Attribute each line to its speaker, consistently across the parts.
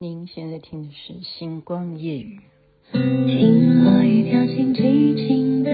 Speaker 1: 您现在听的是《星光夜语》。
Speaker 2: 听落雨飘进寂静的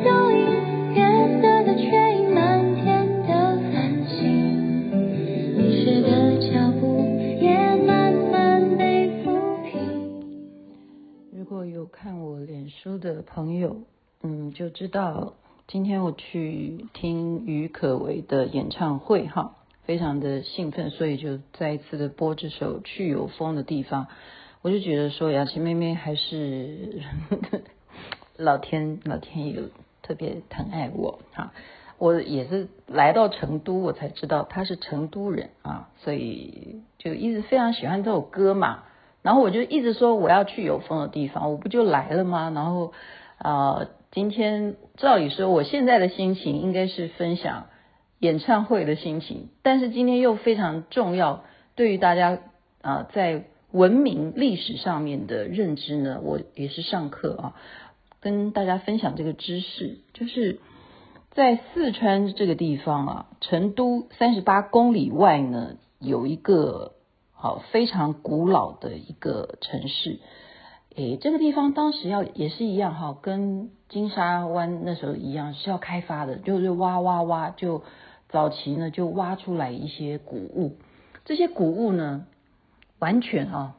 Speaker 2: 的倒影。
Speaker 1: 的朋友，嗯，就知道今天我去听郁可唯的演唱会哈，非常的兴奋，所以就再一次的播这首《去有风的地方》，我就觉得说雅琪妹妹还是 老天老天爷特别疼爱我哈，我也是来到成都，我才知道他是成都人啊，所以就一直非常喜欢这首歌嘛。然后我就一直说我要去有风的地方，我不就来了吗？然后，呃，今天照理说我现在的心情应该是分享演唱会的心情，但是今天又非常重要，对于大家啊、在文明历史上面的认知呢，我也是上课啊，跟大家分享这个知识，就是在四川这个地方啊，成都三十八公里外呢，有一个。好，非常古老的一个城市，诶，这个地方当时要也是一样哈，跟金沙湾那时候一样是要开发的，就是挖挖挖，就早期呢就挖出来一些古物，这些古物呢，完全啊，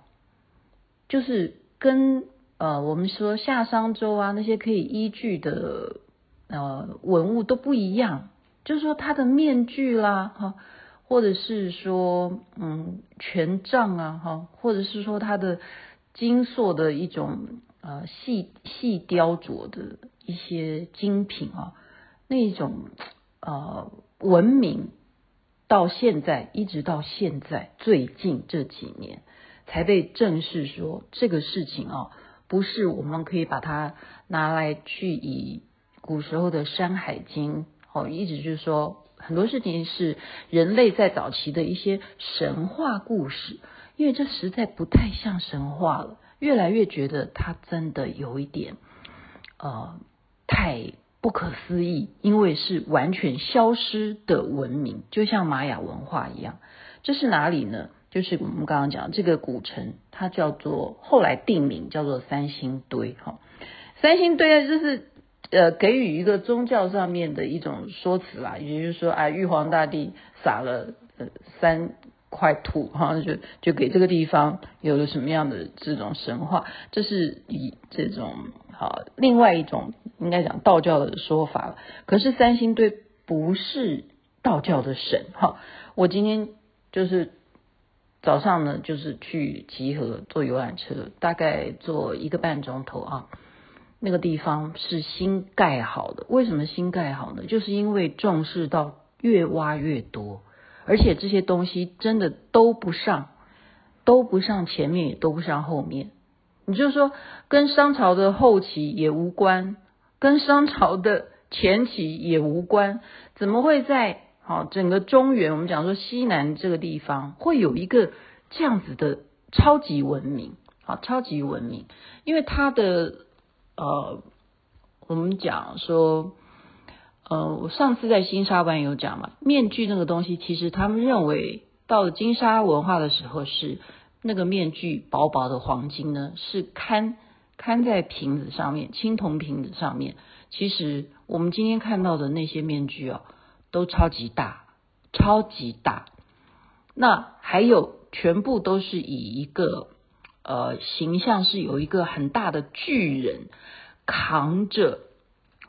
Speaker 1: 就是跟呃我们说夏商周啊那些可以依据的呃文物都不一样，就是说它的面具啦哈。或者是说，嗯，权杖啊，哈，或者是说它的金塑的一种呃细细雕琢的一些精品啊，那种呃文明到现在一直到现在最近这几年才被正视说这个事情啊，不是我们可以把它拿来去以古时候的《山海经》哦，一直就是说。很多事情是人类在早期的一些神话故事，因为这实在不太像神话了，越来越觉得它真的有一点，呃，太不可思议，因为是完全消失的文明，就像玛雅文化一样。这是哪里呢？就是我们刚刚讲这个古城，它叫做后来定名叫做三星堆，哈，三星堆啊，就是。呃，给予一个宗教上面的一种说辞啦，也就是说，啊，玉皇大帝撒了呃三块土哈，就就给这个地方有了什么样的这种神话，这是以这种好另外一种应该讲道教的说法了。可是三星堆不是道教的神哈，我今天就是早上呢，就是去集合坐游览车，大概坐一个半钟头啊。那个地方是新盖好的，为什么新盖好呢？就是因为重视到越挖越多，而且这些东西真的都不上，都不上前面，也都不上后面。你就说跟商朝的后期也无关，跟商朝的前期也无关，怎么会在好整个中原，我们讲说西南这个地方会有一个这样子的超级文明？好，超级文明，因为它的。呃，我们讲说，呃，我上次在金沙湾有讲嘛，面具那个东西，其实他们认为到了金沙文化的时候，是那个面具薄薄的黄金呢，是看看在瓶子上面，青铜瓶子上面。其实我们今天看到的那些面具啊，都超级大，超级大。那还有全部都是以一个呃形象是有一个很大的巨人扛着，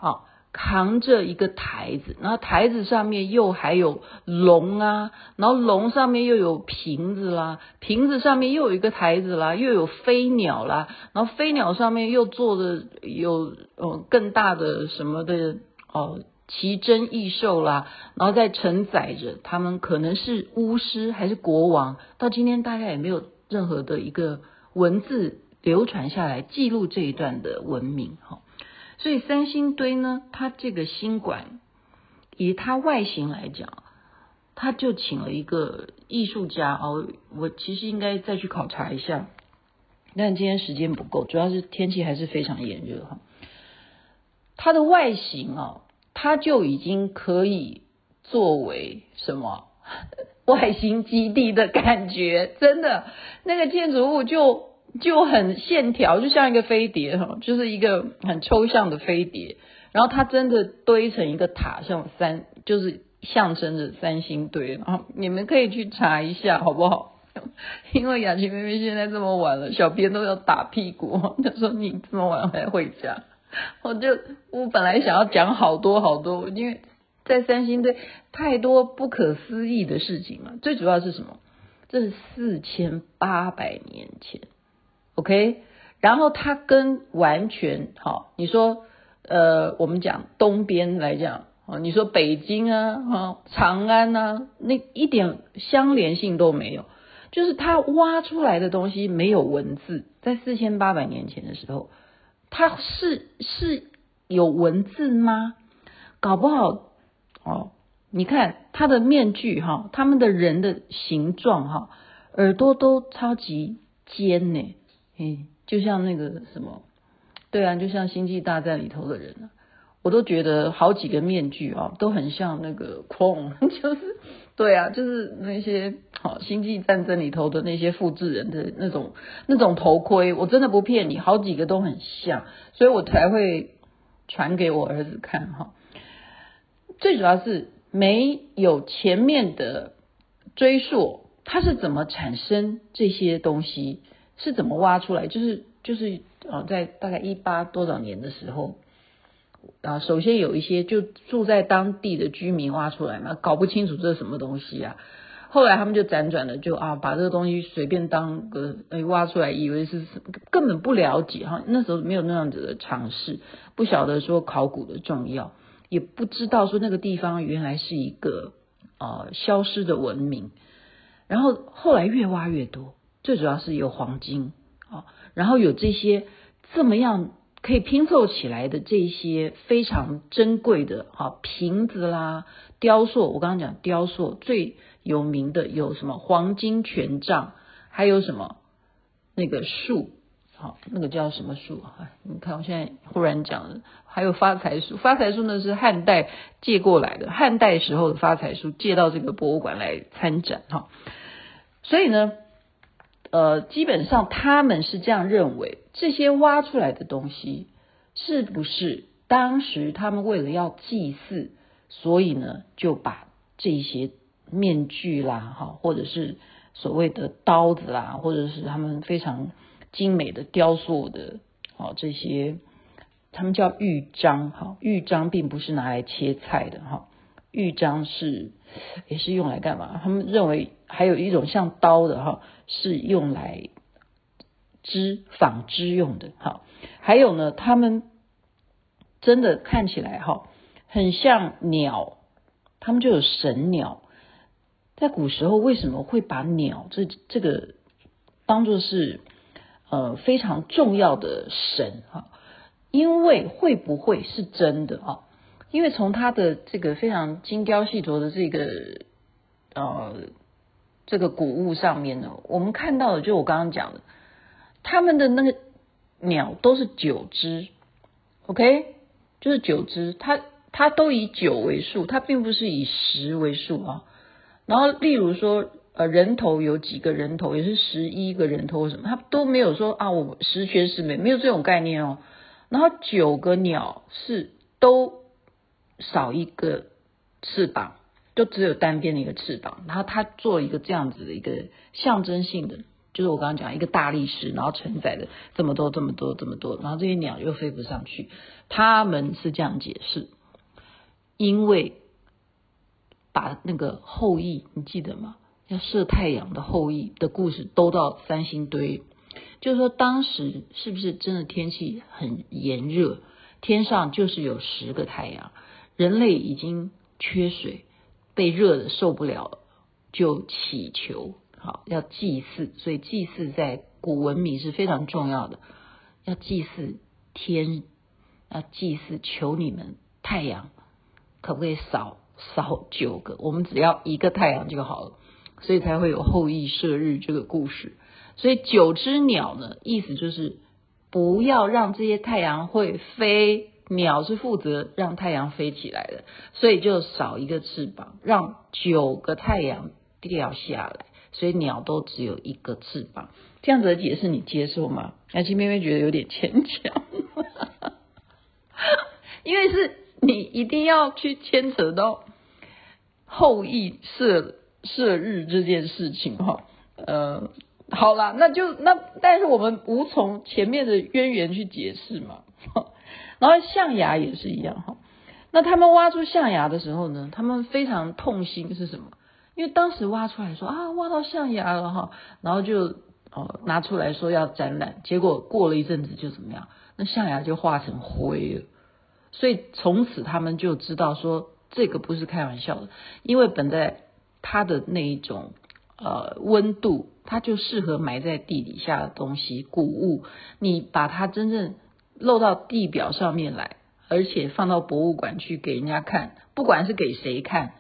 Speaker 1: 哦。扛着一个台子，然后台子上面又还有龙啊，然后龙上面又有瓶子啦，瓶子上面又有一个台子啦，又有飞鸟啦，然后飞鸟上面又坐着有呃更大的什么的哦奇珍异兽啦，然后再承载着他们可能是巫师还是国王，到今天大概也没有任何的一个文字流传下来记录这一段的文明哈。所以三星堆呢，它这个新馆以它外形来讲，他就请了一个艺术家哦。我其实应该再去考察一下，但今天时间不够，主要是天气还是非常炎热哈。它的外形啊，它就已经可以作为什么 外星基地的感觉，真的那个建筑物就。就很线条，就像一个飞碟哈，就是一个很抽象的飞碟。然后它真的堆成一个塔，像三，就是象征着三星堆。然后你们可以去查一下，好不好？因为雅琪妹妹现在这么晚了，小编都要打屁股。她说你这么晚还回家，我就我本来想要讲好多好多，因为在三星堆太多不可思议的事情嘛。最主要是什么？这是四千八百年前。OK，然后它跟完全好，你说呃，我们讲东边来讲啊，你说北京啊，哈，长安啊，那一点相连性都没有，就是它挖出来的东西没有文字，在四千八百年前的时候，它是是有文字吗？搞不好哦，你看它的面具哈，他们的人的形状哈，耳朵都超级尖呢。嗯，就像那个什么，对啊，就像《星际大战》里头的人啊，我都觉得好几个面具啊，都很像那个孔 就是对啊，就是那些好《星际战争》里头的那些复制人的那种那种头盔，我真的不骗你，好几个都很像，所以我才会传给我儿子看哈。最主要是没有前面的追溯，它是怎么产生这些东西？是怎么挖出来？就是就是呃，在大概一八多少年的时候啊，首先有一些就住在当地的居民挖出来嘛，搞不清楚这是什么东西啊。后来他们就辗转的就啊，把这个东西随便当个诶挖出来，以为是根本不了解哈，那时候没有那样子的尝试，不晓得说考古的重要，也不知道说那个地方原来是一个呃消失的文明，然后后来越挖越多。最主要是有黄金啊，然后有这些这么样可以拼凑起来的这些非常珍贵的啊瓶子啦、雕塑。我刚刚讲雕塑最有名的有什么黄金权杖，还有什么那个树，好，那个叫什么树啊？你看我现在忽然讲了，还有发财树。发财树呢是汉代借过来的，汉代时候的发财树借到这个博物馆来参展哈。所以呢。呃，基本上他们是这样认为，这些挖出来的东西是不是当时他们为了要祭祀，所以呢就把这些面具啦，哈，或者是所谓的刀子啦，或者是他们非常精美的雕塑的，哦，这些他们叫玉璋，哈，玉璋并不是拿来切菜的，哈，玉璋是也是用来干嘛？他们认为还有一种像刀的，哈。是用来织纺织用的，哈，还有呢，他们真的看起来哈，很像鸟，他们就有神鸟。在古时候，为什么会把鸟这这个当作是呃非常重要的神哈？因为会不会是真的啊？因为从他的这个非常精雕细琢的这个呃。这个古物上面呢，我们看到的就我刚刚讲的，他们的那个鸟都是九只，OK，就是九只，它它都以九为数，它并不是以十为数啊。然后例如说，呃，人头有几个人头，也是十一个人头什么，它都没有说啊，我十全十美，没有这种概念哦。然后九个鸟是都少一个翅膀。就只有单边的一个翅膀，然后他做一个这样子的一个象征性的就是我刚刚讲一个大力士，然后承载的这么多这么多这么多，然后这些鸟又飞不上去。他们是这样解释，因为把那个后羿，你记得吗？要射太阳的后羿的故事兜到三星堆，就是说当时是不是真的天气很炎热，天上就是有十个太阳，人类已经缺水，被热的受不了，就祈求。好，要祭祀，所以祭祀在古文明是非常重要的。要祭祀天，要祭祀求你们太阳，可不可以少少九个？我们只要一个太阳就好了，所以才会有后羿射日这个故事。所以九只鸟呢，意思就是不要让这些太阳会飞，鸟是负责让太阳飞起来的，所以就少一个翅膀，让九个太阳掉下来。所以鸟都只有一个翅膀，这样子的解释你接受吗？爱卿妹妹觉得有点牵强，因为是你一定要去牵扯到后羿射射日这件事情哈。呃，好啦，那就那但是我们无从前面的渊源去解释嘛。然后象牙也是一样哈。那他们挖出象牙的时候呢，他们非常痛心是什么？因为当时挖出来说啊，挖到象牙了哈，然后就哦拿出来说要展览，结果过了一阵子就怎么样？那象牙就化成灰了。所以从此他们就知道说这个不是开玩笑的，因为本在它的那一种呃温度，它就适合埋在地底下的东西谷物，你把它真正漏到地表上面来，而且放到博物馆去给人家看，不管是给谁看。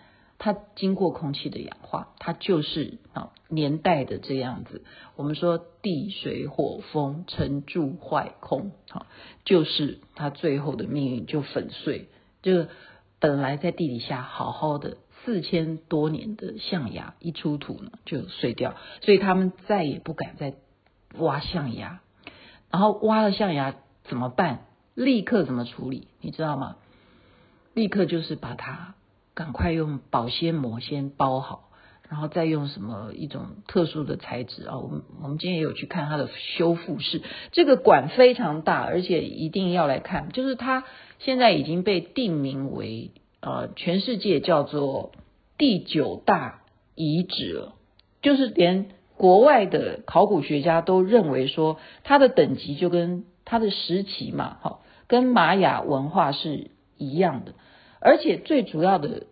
Speaker 1: 它经过空气的氧化，它就是啊年代的这样子。我们说地水火风成住坏空，哈，就是它最后的命运就粉碎。就本来在地底下好好的四千多年的象牙一出土呢，就碎掉。所以他们再也不敢再挖象牙。然后挖了象牙怎么办？立刻怎么处理？你知道吗？立刻就是把它。赶快用保鲜膜先包好，然后再用什么一种特殊的材质啊？我们我们今天也有去看它的修复室，这个馆非常大，而且一定要来看。就是它现在已经被定名为呃全世界叫做第九大遗址了，就是连国外的考古学家都认为说它的等级就跟它的时期嘛，好，跟玛雅文化是一样的。而且最主要的，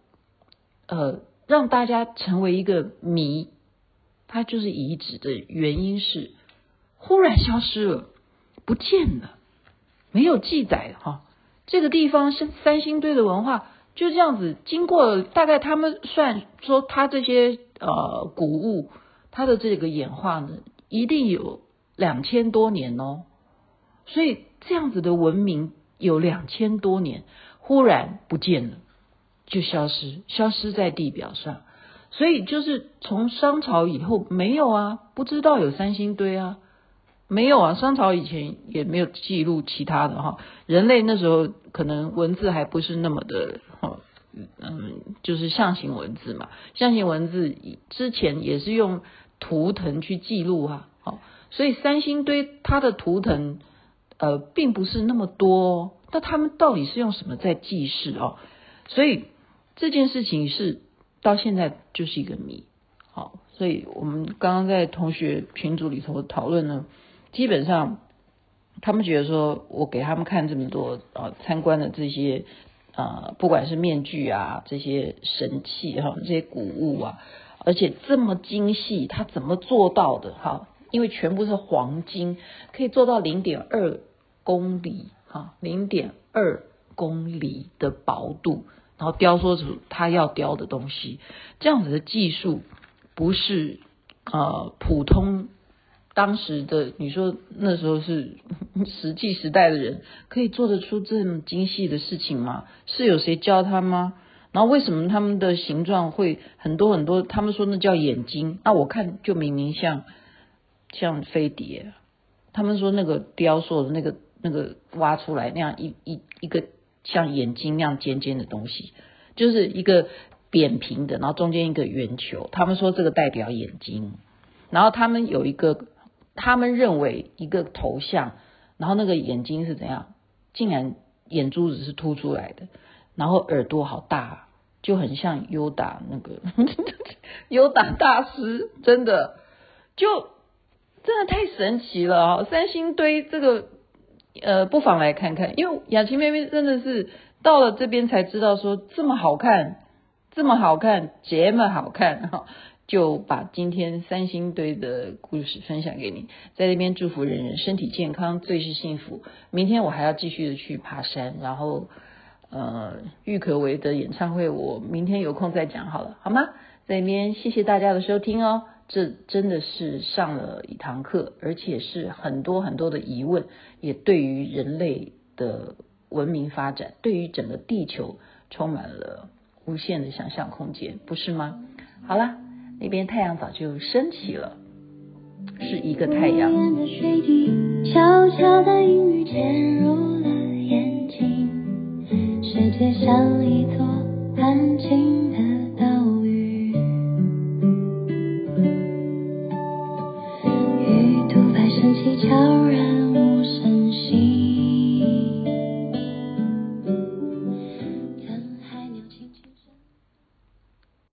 Speaker 1: 呃，让大家成为一个谜，它就是遗址的原因是忽然消失了，不见了，没有记载哈。这个地方是三星堆的文化就这样子，经过大概他们算说，它这些呃古物，它的这个演化呢，一定有两千多年哦。所以这样子的文明有两千多年。忽然不见了，就消失，消失在地表上。所以就是从商朝以后没有啊，不知道有三星堆啊，没有啊。商朝以前也没有记录其他的哈。人类那时候可能文字还不是那么的哈，嗯，就是象形文字嘛。象形文字之前也是用图腾去记录啊，好，所以三星堆它的图腾呃并不是那么多。那他们到底是用什么在记事哦？所以这件事情是到现在就是一个谜。好，所以我们刚刚在同学群组里头讨论呢，基本上他们觉得说我给他们看这么多啊，参观的这些啊，不管是面具啊，这些神器哈，这些古物啊，而且这么精细，他怎么做到的？哈，因为全部是黄金，可以做到零点二公里。啊，零点二公里的薄度，然后雕塑出他要雕的东西，这样子的技术不是呃普通当时的你说那时候是 石器时代的人可以做得出这么精细的事情吗？是有谁教他吗？然后为什么他们的形状会很多很多？他们说那叫眼睛，那我看就明明像像飞碟。他们说那个雕塑的那个。那个挖出来那样一一一个像眼睛那样尖尖的东西，就是一个扁平的，然后中间一个圆球。他们说这个代表眼睛，然后他们有一个，他们认为一个头像，然后那个眼睛是怎样，竟然眼珠子是凸出来的，然后耳朵好大，就很像优达那个 优达大师，真的就真的太神奇了啊！三星堆这个，呃，不妨来看看，因为雅琪妹妹真的是到了这边才知道说这么好看，这么好看，这么好看哈。就把今天三星堆的故事分享给你，在这边祝福人人身体健康，最是幸福。明天我还要继续的去爬山，然后呃，郁可唯的演唱会我明天有空再讲好了，好吗？在那边谢谢大家的收听哦，这真的是上了一堂课，而且是很多很多的疑问，也对于人类的文明发展，对于整个地球充满了无限的想象空间，不是吗？好了。那边太阳早就升起了，是一个太阳。悄悄的阴雨潜入了眼睛，世界像一座安静。